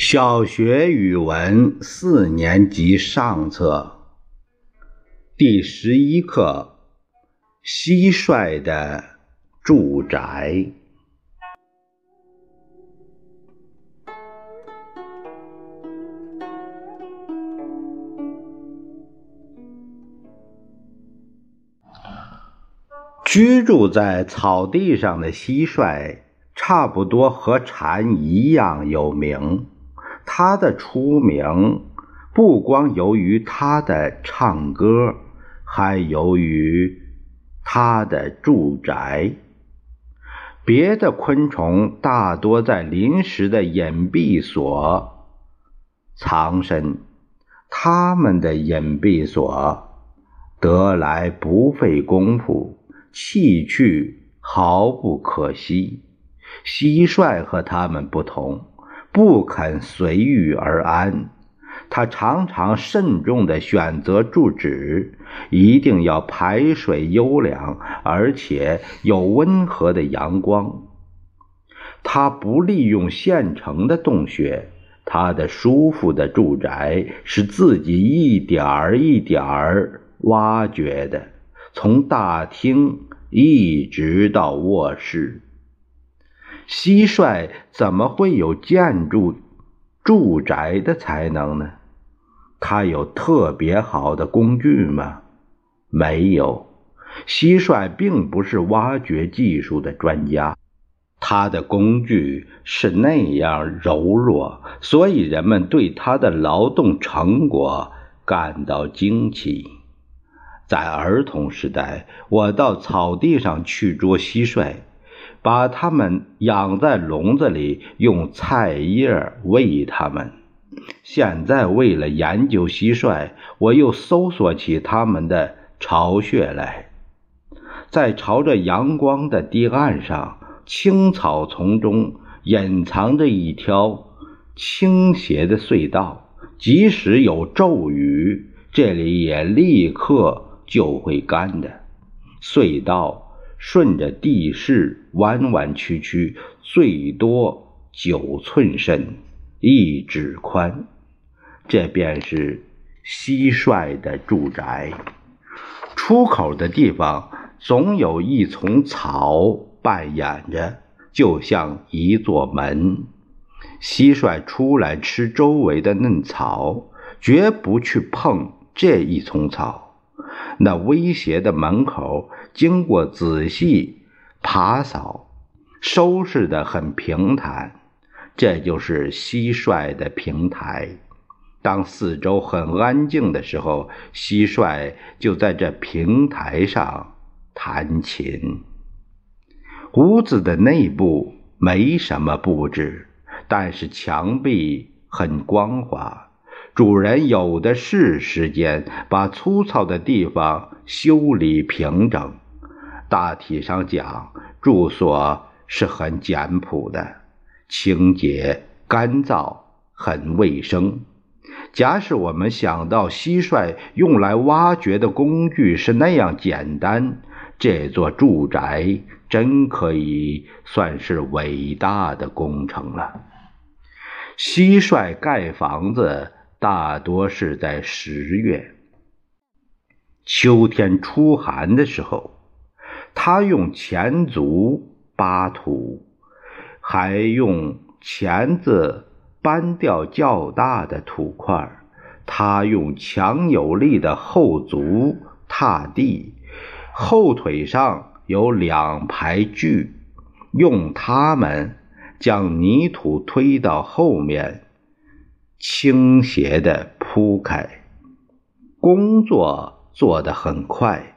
小学语文四年级上册第十一课：蟋蟀的住宅。居住在草地上的蟋蟀，差不多和蝉一样有名。他的出名不光由于他的唱歌，还由于他的住宅。别的昆虫大多在临时的隐蔽所藏身，它们的隐蔽所得来不费功夫，弃去毫不可惜。蟋蟀和它们不同。不肯随遇而安，他常常慎重地选择住址，一定要排水优良，而且有温和的阳光。他不利用现成的洞穴，他的舒服的住宅是自己一点儿一点儿挖掘的，从大厅一直到卧室。蟋蟀怎么会有建筑住宅的才能呢？它有特别好的工具吗？没有。蟋蟀并不是挖掘技术的专家，它的工具是那样柔弱，所以人们对它的劳动成果感到惊奇。在儿童时代，我到草地上去捉蟋蟀。把它们养在笼子里，用菜叶喂它们。现在为了研究蟋蟀，我又搜索起它们的巢穴来。在朝着阳光的堤岸上，青草丛中隐藏着一条倾斜的隧道。即使有骤雨，这里也立刻就会干的。隧道。顺着地势弯弯曲曲，最多九寸深，一指宽。这便是蟋蟀的住宅。出口的地方总有一丛草扮演着，就像一座门。蟋蟀出来吃周围的嫩草，绝不去碰这一丛草。那威胁的门口，经过仔细爬扫，收拾得很平坦。这就是蟋蟀的平台。当四周很安静的时候，蟋蟀就在这平台上弹琴。屋子的内部没什么布置，但是墙壁很光滑。主人有的是时间把粗糙的地方修理平整。大体上讲，住所是很简朴的，清洁干燥，很卫生。假使我们想到蟋蟀用来挖掘的工具是那样简单，这座住宅真可以算是伟大的工程了。蟋蟀盖房子。大多是在十月，秋天初寒的时候，他用前足扒土，还用钳子搬掉较大的土块。他用强有力的后足踏地，后腿上有两排锯，用它们将泥土推到后面。倾斜的铺开，工作做得很快。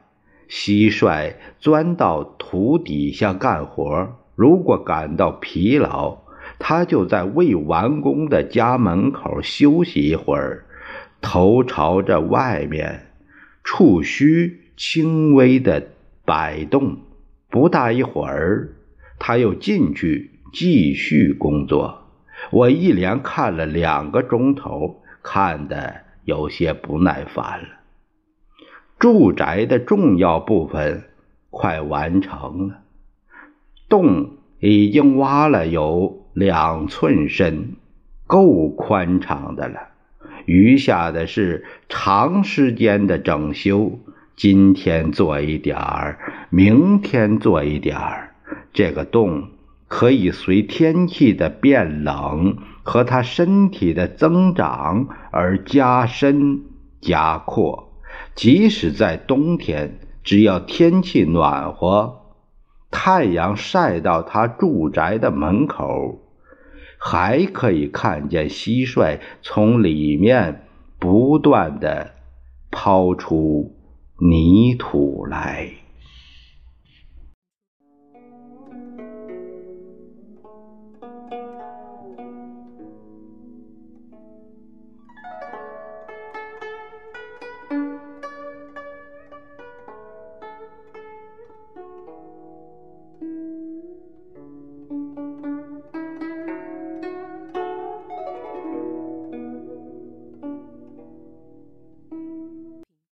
蟋蟀钻到土底下干活，如果感到疲劳，它就在未完工的家门口休息一会儿，头朝着外面，触须轻微的摆动。不大一会儿，它又进去继续工作。我一连看了两个钟头，看得有些不耐烦了。住宅的重要部分快完成了，洞已经挖了有两寸深，够宽敞的了，余下的是长时间的整修。今天做一点儿，明天做一点儿。这个洞可以随天气的变冷和他身体的增长而加深加扩。即使在冬天，只要天气暖和，太阳晒到他住宅的门口。还可以看见蟋蟀从里面不断的抛出泥土来。